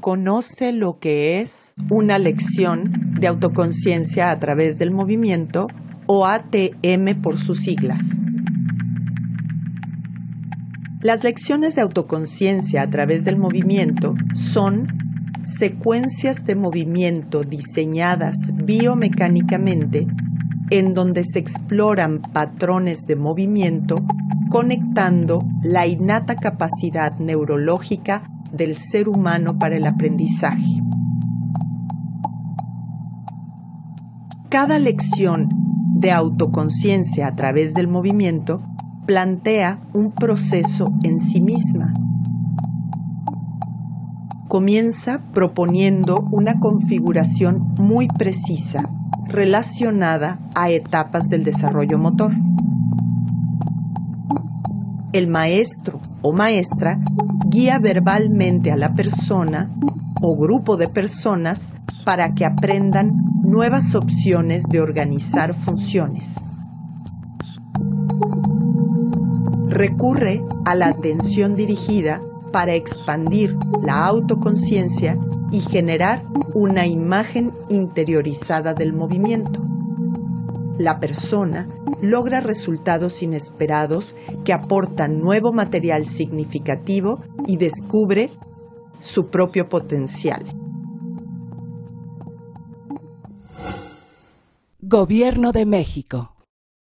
conoce lo que es una lección de autoconciencia a través del movimiento o ATM por sus siglas. Las lecciones de autoconciencia a través del movimiento son secuencias de movimiento diseñadas biomecánicamente en donde se exploran patrones de movimiento conectando la innata capacidad neurológica del ser humano para el aprendizaje. Cada lección de autoconciencia a través del movimiento plantea un proceso en sí misma. Comienza proponiendo una configuración muy precisa relacionada a etapas del desarrollo motor. El maestro o maestra guía verbalmente a la persona o grupo de personas para que aprendan nuevas opciones de organizar funciones. Recurre a la atención dirigida para expandir la autoconciencia y generar una imagen interiorizada del movimiento. La persona logra resultados inesperados que aportan nuevo material significativo y descubre su propio potencial. Gobierno de México.